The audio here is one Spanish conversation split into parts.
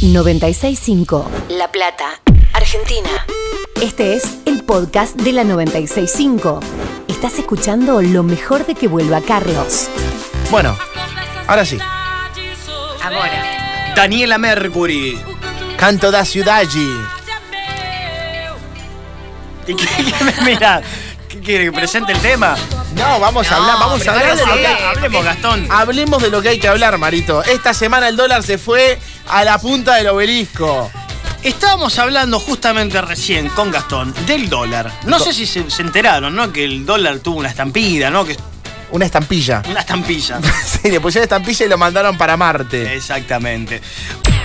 965 La Plata, Argentina. Este es el podcast de la 965. Estás escuchando lo mejor de que vuelva Carlos. Bueno, ahora sí. Ahora. Daniela Mercury. Canto da ciudad ¿Qué quiere que presente el tema? No, vamos a No, hablar, vamos a hablar de lo que. Hablemos, Gastón. Hablemos de lo que hay que hablar, Marito. Esta semana el dólar se fue a la punta del obelisco. Estábamos hablando justamente recién con Gastón del dólar. No sé si se, se enteraron, ¿no? Que el dólar tuvo una estampida, ¿no? Que Una estampilla. una estampilla. Sí, le pusieron estampilla y lo mandaron para Marte. Exactamente.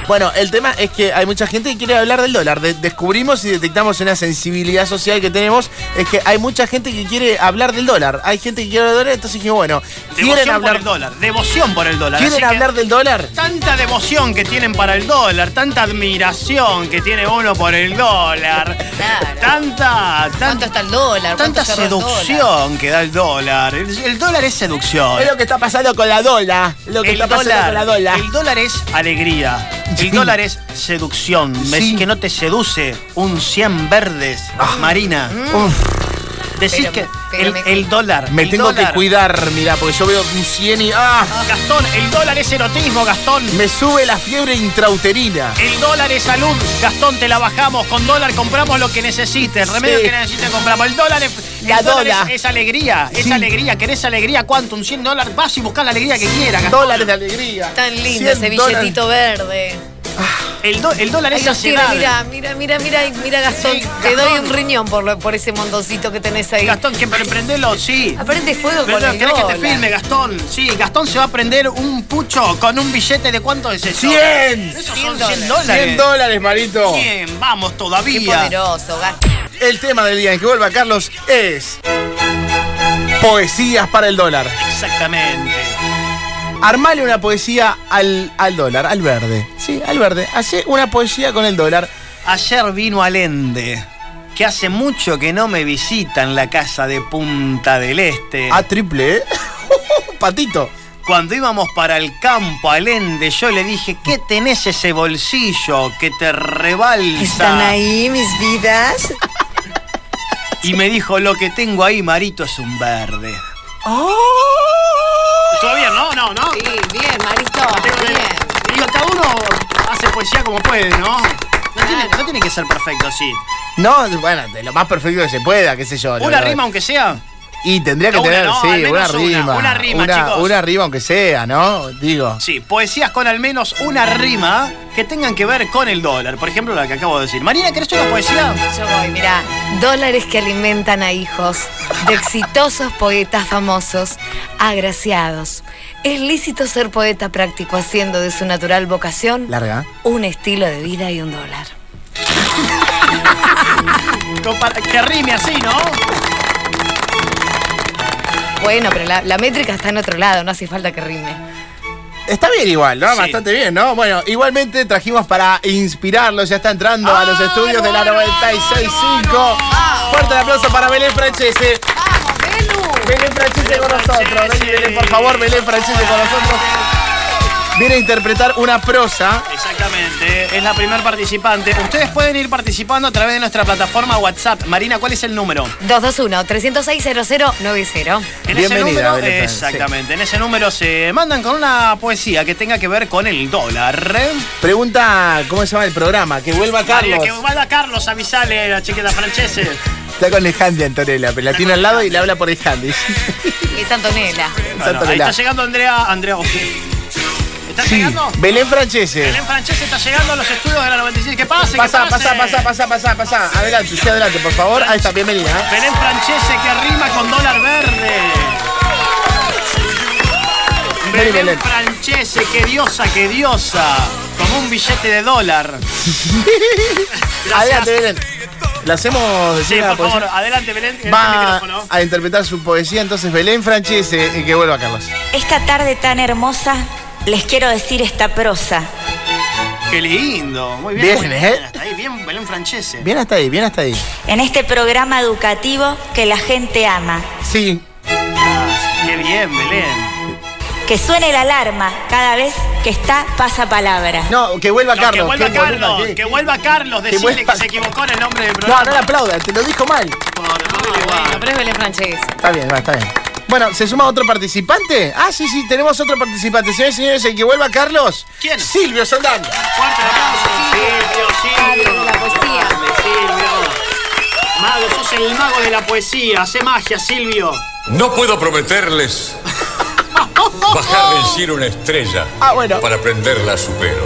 Bueno, el tema es que hay mucha gente que quiere hablar del dólar. De- descubrimos y detectamos una sensibilidad social que tenemos. Es que hay mucha gente que quiere hablar del dólar. Hay gente que quiere hablar del dólar, entonces dije, bueno, quieren Devoción hablar, el dólar. Devoción por el dólar. ¿quieren Así hablar del dólar? Tanta devoción que tienen para el dólar, tanta admiración que tiene uno por el dólar, Claro. tanta, ¿Cuánto tanta, está el dólar? ¿Cuánto tanta dólar? seducción que da el dólar. El, el dólar es seducción. Es lo que está pasando con la dólar. Lo que El está pasando con la dólar. el dólar es alegría. Sí. El dólar es seducción. Me Sí. decís que no te seduce un 100 verdes, Marina. Uf, Decís Pero- que pero el, me- el dólar. me el tengo dólar- que cuidar, mira, porque yo veo un 100 y. ¡Ah! Gastón, el dólar es erotismo, Gastón. Me sube la fiebre intrauterina. El dólar es salud, Gastón, te la bajamos. Con dólar compramos lo que necesites. Remedio Sí. que necesites compramos. El dólar es, La el dólar dólar. es, es alegría, es Sí. alegría. ¿Querés alegría? ¿Cuánto? Un 100 dólares. Vas y buscás la alegría que quieras, Gastón. Dólares de alegría. Tan lindo 100 ese dólares. billetito verde. El, do- el dólar es ansiedad. mira, mira, mira, mira, mira, Gastón. Sí, Te Gastón. doy un riñón por, lo- por ese montoncito que tenés ahí. Gastón, que prendelo, sí. Aprende fuego Pero con el ¿Querés que te filme, Gastón? Sí, Gastón se va a prender un pucho con un billete de cuánto es eso. 100. Esos son 100 100 dólares. dólares. 100 dólares, Marito. Bien, vamos Qué todavía. poderoso, Gastón. El tema del día en que vuelva Carlos es. Poesías para el dólar. Exactamente. Armale una poesía al, al dólar, al verde. Sí, al verde. Hace una poesía con el dólar. Ayer vino Alende, que hace mucho que no me visita en la casa de Punta del Este. A triple, ¿eh? Patito. Cuando íbamos para el campo Alende, yo le dije, ¿qué tenés ese bolsillo que te rebalsa? ¿Están ahí mis vidas? Y me dijo, lo que tengo ahí, Marito, es un verde. ¿Estuvo bien, no? No, no. Sí, bien, Marito. Bien. Digo, cada uno hace poesía como puede, ¿no? No tiene, no tiene que ser perfecto, sí. No, bueno, de lo más perfecto que se pueda, qué sé yo. Una lo- rima, aunque sea. Y tendría que Una, tener, no, sí, al menos una una, rima. una rima, una, chicos. una rima, aunque sea, ¿no? Digo. Sí, poesías con al menos una rima que tengan que ver con el dólar. Por ejemplo, la que acabo de decir. Marina, ¿querés una poesía? Yo voy, mirá. Dólares que alimentan a hijos de exitosos poetas famosos, agraciados. ¿Es lícito ser poeta práctico haciendo de su natural vocación Larga. un estilo de vida y un dólar? Que rime así, ¿no? Bueno, pero la, la métrica está en otro lado, no hace falta que rime. Está bien igual, ¿no? Sí. Bastante bien, ¿no? Bueno, igualmente trajimos para inspirarlos, ya está entrando a los ¡Ah, estudios de la no, no, 96.5. no, Fuerte el aplauso para Belén Francese. ¡Vamos, Belu! Belén Francese con nosotros. Belén, por favor, Belén Francese con nosotros. Viene a interpretar una prosa. Exactamente, es la primer participante. Ustedes pueden ir participando a través de nuestra plataforma WhatsApp. Marina, ¿cuál es el número? 221-306-0090. En Bienvenida, ese número, exactamente, en ese número se mandan con una poesía que tenga que ver con el dólar. Pregunta, ¿cómo se llama el programa? Que vuelva María, Carlos. que vaya Carlos, avisale a la chiquita francese. Está con el handy Antonella, pero la tiene al lado y le habla por el handy. Es Antonella. Bueno, ahí Antonella. está llegando Andrea. Andrea. ¿Está Sí, llegando? Belén Francese. Belén Francese está llegando a los estudios de la 96. ¿Qué pasa? Pasa, ¿Qué pase? pasa, pasa, pasa, pasa, pasa. Adelante, sí, adelante, por favor. Ahí está, bienvenida. ¿eh? Belén Francese que rima con dólar verde. Belén Belén. Francese, qué diosa, qué diosa. Como un billete de dólar. Adelante, Belén. Le hacemos decir Sí, por favor, poesía? adelante, Belén. el Va a interpretar su poesía entonces Belén Francese y que vuelva Carlos. Esta tarde tan hermosa, les quiero decir esta prosa. Qué lindo. Muy bien. Bien, muy ¿eh? Hasta ahí, bien, Belén Francese. Bien hasta ahí, bien hasta ahí. En este programa educativo que la gente ama. Sí, Ah, qué bien, Belén. que suene la alarma cada vez que está pasapalabra. No, que vuelva No, Carlos. que vuelva Carlos, que vuelva Carlos, decirle vuelva- que se equivocó en el nombre del No, programa. no le aplauda, te lo dijo mal. Por- por- Bueno, pero es Belén Francés. Está bien, va, está bien. Bueno, ¿se suma otro participante? Ah, sí, sí, tenemos otro participante. Señores y señores, el que vuelva Carlos. ¿Quién? Silvio Soldán. Fuerte aplauso. Silvio, Silvio. La poesía. Silvio. Mago, sos el mago de la poesía. Hace magia, Silvio. No puedo prometerles bajar del cielo una estrella Ah, bueno. para prenderla a su pelo.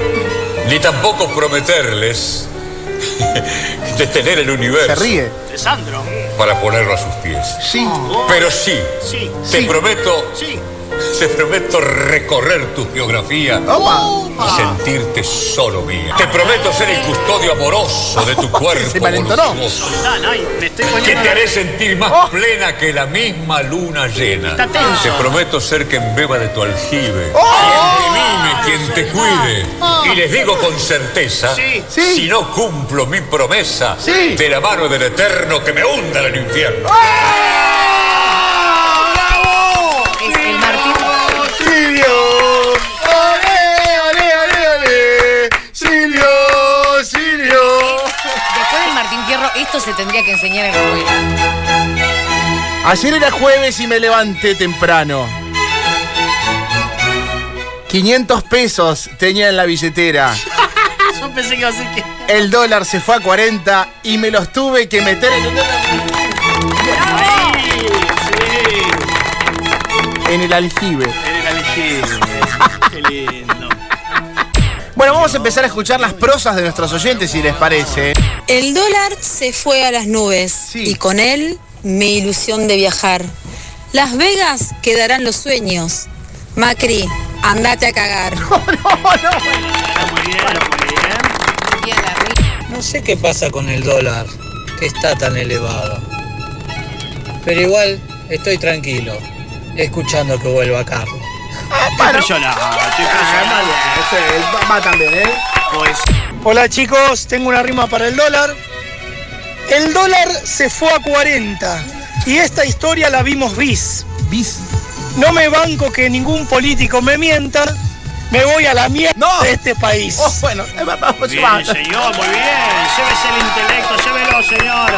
Ni tampoco prometerles detener el universo Se ríe. De Sandro. Para ponerlo a sus pies. Sí. Pero sí, Sí. te Sí. prometo, Sí. Te prometo recorrer tu geografía Opa. y sentirte solo mía. Te prometo ser el custodio amoroso de tu cuerpo Se voluptuoso, me estoy que poniendo. te haré sentir más Oh. plena que la misma luna llena. Está tenso. Te prometo ser quien beba de tu aljibe, Oh. quien te mime, quien te cuide. Y les digo con certeza, Sí. Sí. si no cumplo mi promesa, Sí. de la mano del Eterno que me hunda en el infierno. Esto se tendría que enseñar en la escuela. Ayer era jueves y me levanté temprano. 500 pesos tenía en la billetera. Yo pensé que iba a decir que. El dólar se fue a 40 y me los tuve que meter en el, en el aljibe. Bueno, vamos a empezar a escuchar las prosas de nuestros oyentes, si les parece. El dólar se fue a las nubes Sí. y con él mi ilusión de viajar. Las Vegas quedarán los sueños. Macri, andate a cagar. Era muy bien, muy bien. Y a la ri- No sé qué pasa con el dólar, que está tan elevado. Pero igual estoy tranquilo, escuchando que vuelva Carlos. Estoy impresionado, estoy impresionado. va, va también, ¿eh? Pues, Hola chicos, tengo una rima para el dólar. El dólar se fue a 40 y esta historia la vimos bis. Bis. No me banco que ningún político me mienta. Me voy a la mierda No. de este país. Oh, bueno, eh, va- vamos, bien, va. señor, muy bien. Llévese el intelecto, llévelo, señor.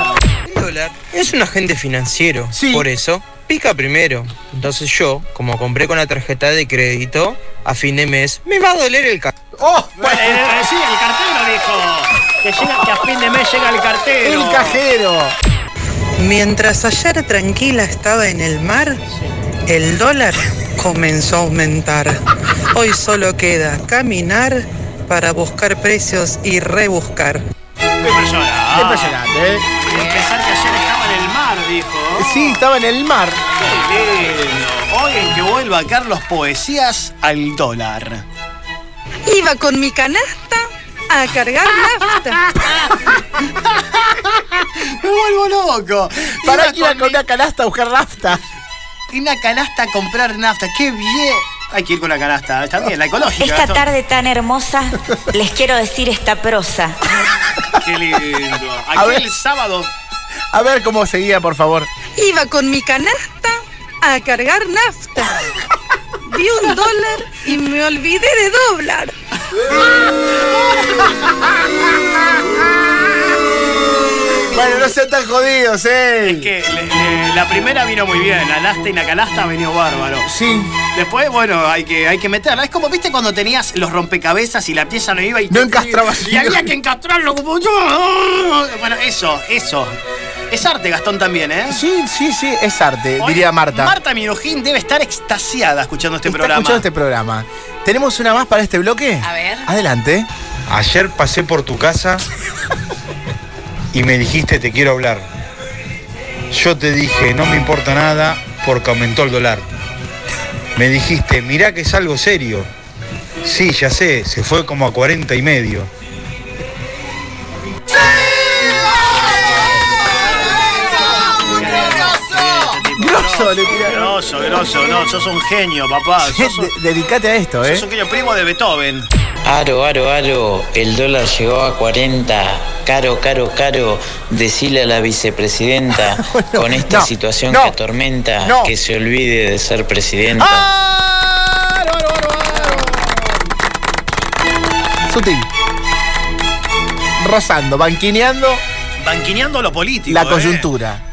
El dólar es un agente financiero. Sí. Por eso, pica primero. Entonces yo, como compré con la tarjeta de crédito, a fin de mes, me va a doler el ca... Oh, Bueno, bueno, eh, sí, el cartero dijo. Que, llega, que a fin de mes llega el cartero. el cajero. Mientras ayer tranquila estaba en el mar, el dólar comenzó a aumentar. Hoy solo queda caminar para buscar precios y rebuscar. Qué impresionante. Impresionante, ¿eh? Pensar que ayer mar, dijo. Sí, estaba en el mar. Qué lindo. Hoy en que vuelva Carlos Poesías al dólar. Iba con mi canasta a cargar nafta. Me vuelvo loco. Para Iba que iba con con mi- una canasta a buscar nafta. y una canasta a comprar nafta. ¡Qué bien! Hay que ir con la canasta. Está bien, la ecológica. Esta tarde tan hermosa, les quiero decir esta prosa. ¡Qué lindo! A Aquí ver. el sábado. A ver cómo seguía, por favor. Iba con mi canasta a cargar nafta. Vi un dólar y me olvidé de doblar. Bueno, no sean tan jodidos, ¿eh? Es que le- le- la primera vino muy bien. La lasta y la canasta venido bárbaro. Sí. Después, bueno, hay que, hay que meterla. Es como, viste, cuando tenías los rompecabezas y la pieza no iba y... No encastrabas. Y había que encastrarlo como yo. Bueno, eso, eso. Es arte, Gastón, también, ¿eh? Sí, sí, sí, es arte, Hoy, diría Marta. Marta Minujín debe estar extasiada escuchando este Está programa. escuchando este programa. ¿Tenemos una más para este bloque? A ver. Adelante. Ayer pasé por tu casa y me dijiste te quiero hablar. Yo te dije no me importa nada porque aumentó el dólar. Me dijiste mirá que es algo serio. Sí, ya sé, se fue como a 40 y medio. grosso, le. Grosso, no, sos un genio, papá. Sos dedicate a esto, ¿eh? Sos un genio primo de Beethoven. Aro, aro, aro, el dólar llegó a 40. Caro, caro, caro, decile a la vicepresidenta con esta situación que atormenta que se olvide de ser presidenta. Ah, ¡Aro, aro, aro, aro! Sutil. Rozando, banquineando. Banquineando lo político. La eh. coyuntura. Eh.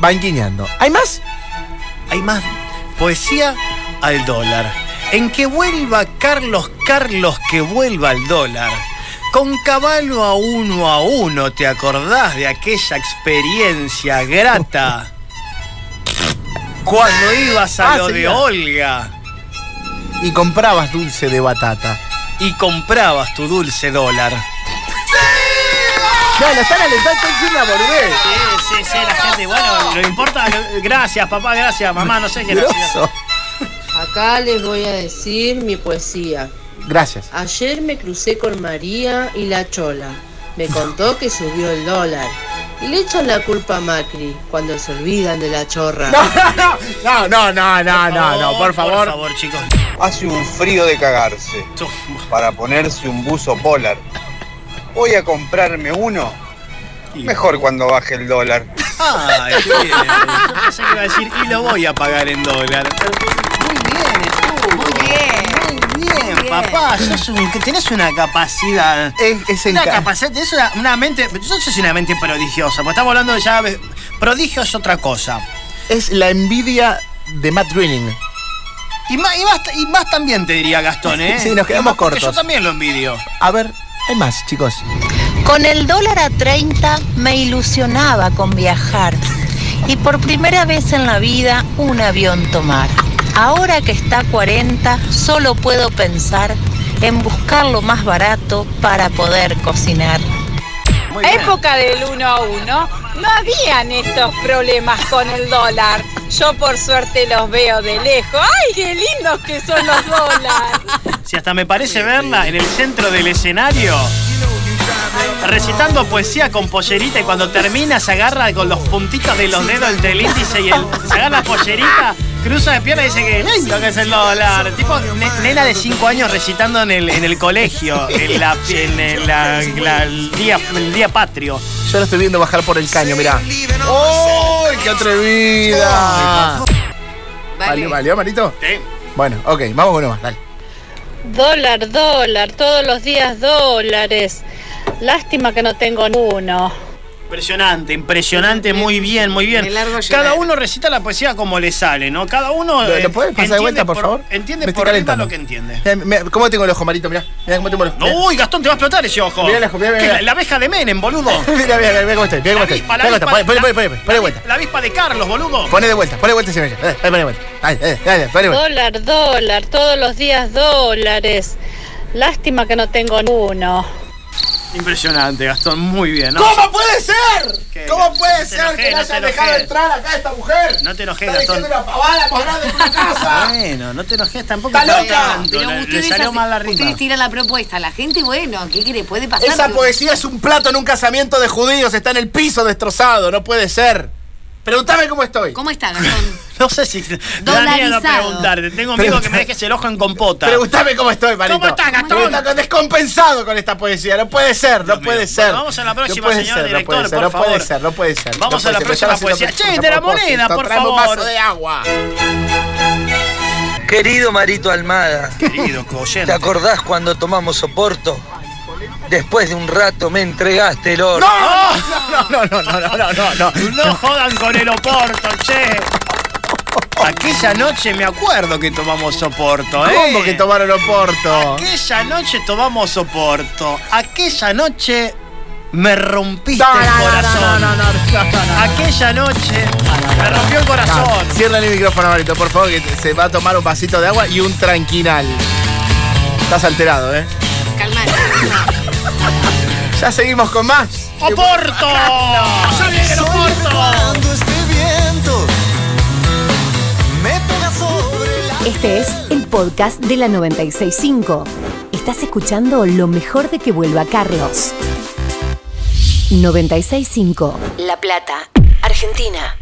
Banquineando. ¿Hay más? Hay más poesía al dólar. En que vuelva Carlos Carlos, que vuelva al dólar. Con caballo a uno a uno, ¿te acordás de aquella experiencia grata? Cuando ibas a Ah, lo de. Olga Y comprabas dulce de batata. y comprabas tu dulce dólar. No, lo están alentando, diciendo una boludez. Sí, sí, sí, la gente, bueno, lo importa. lo- Gracias, papá, gracias, mamá, no sé qué. Grosso. Acá les voy a decir mi poesía. Gracias. Ayer me crucé con María y la Chola. Me contó que subió el dólar. Y le echan la culpa a Macri cuando se olvidan de la chorra. No, no, no, no, no, no, por favor. Por favor, chicos. Hace un frío de cagarse. Para ponerse un buzo polar. Voy a comprarme uno. Mejor cuando baje el dólar. Ay, qué bien. Yo pensé que iba a decir, y lo voy a pagar en dólar. Muy bien, estuvo. Muy bien. Muy bien, papá. Sos un, que tenés una capacidad. Es, es Una enca- capacidad, tenés una, una mente. Yo soy una mente prodigiosa, porque estamos hablando de ya. Prodigio es otra cosa. es la envidia de Matt Groening. Y más, y más, y más también te diría Gastón, ¿eh? Sí, nos Y quedamos más porque cortos. Yo también lo envidio. A ver, hay más, chicos. Con el dólar a 30 me ilusionaba con viajar y por primera vez en la vida un avión tomar. Ahora que está a 40, solo puedo pensar en buscar lo más barato para poder cocinar. Época del 1 a 1, no habían estos problemas con el dólar. Yo por suerte los veo de lejos. ¡Ay, qué lindos que son los dólares! Si hasta me parece verla en el centro del escenario. Recitando poesía con pollerita y cuando termina se agarra con los puntitos de los dedos entre el índice y el. Se agarra la pollerita, cruza de pierna y dice que lindo que es el dólar. Tipo ne- nena de 5 años recitando en el, en el colegio, en, la, en el, la- la- el día, el día patrio. Yo lo estoy viendo bajar por el caño, mirá. ¡Uy, qué atrevida! ¿Valió, valió, Marito? Sí. Bueno, ok, vamos con uno más, dale. Dólar, dólar, todos los días dólares. Lástima que no tengo uno. Impresionante, impresionante, muy bien, muy bien. Cada uno recita la poesía como le sale, ¿no? Cada uno. ¿Lo, eh, lo puedes pasar de entiende vuelta, por, favor? Entiende Me por arriba lo que entiende. Mirá, mirá, ¿Cómo tengo el ojo, Marito? Mirá, mirá cómo tengo el ojo. Uy, Gastón, te va a explotar ese ojo. Mirá el ojo, mirá, mirá, ¿Qué, mirá. la, la abeja de Menem, boludo. Mirá, mirá, mirá cómo estoy, mirá cómo La estoy. avispa, la Mirá cómo avispa, estoy. Poné, la- poné, vuelta. La avispa de Carlos, boludo. Poné de vuelta, poné de vuelta, señor. Dale, poné de vuelta. Dale, dale, dale, poné de vuelta. Dólar, dólar, todos los días dólares. Lástima que no tengo uno. Impresionante, Gastón, muy bien. ¿no? ¿Cómo puede ser? ¿Qué? ¿Cómo puede No ser enojes, que no no te se ha dejado entrar acá esta mujer? No te enojes, Está Gastón. diciendo una pavada más grande que una casa. Bueno, no te enojes tampoco. ¡Está loca! Pero le- le, ustedes, salió hacen- mal la rima. ustedes tiran la propuesta. La gente, bueno, ¿qué quiere? Puede pasar. Esa poesía es un plato en un casamiento de judíos, está en el piso destrozado, no puede ser. Pregúntame cómo estoy. ¿Cómo está, Gastón? No sé si. Da miedo Dolarizado. preguntarte. Tengo miedo que me dejes el ojo en compota. Pregúntame cómo estoy, Marito. ¿Cómo estás, Gastón? Pregunta- descompensado con esta poesía, no puede ser, no puede ser. Bueno, vamos a la próxima, no puede señor ser, director, no puede ser, por no puede favor. ser, no puede ser. Vamos no a la puede ser, próxima poesía. Che, de la moneda, por un favor. vaso de agua. Querido Marito Almada, Querido oyente. ¿te acordás cuando tomamos Oporto? Después de un rato me entregaste el oro. No, no, no, no, no, no, no, no. No jodan con el Oporto, che. Aquella noche me acuerdo que tomamos Oporto, ¿eh? ¿Cómo que tomaron Oporto? Aquella noche tomamos Oporto. Aquella noche me rompiste No, no, el no, corazón. no, no, no, no, no, no. Aquella noche me rompió el corazón. Cierra el micrófono, Marito, por favor, que se va a tomar un vasito de agua y un tranquinal. Estás alterado, ¿eh? Calmate. Ya seguimos con más. ¡Oporto! ¡Ya viene el Oporto! Este es el podcast de la 965. Estás escuchando lo mejor de que vuelva Carlos. 965. La Plata, Argentina.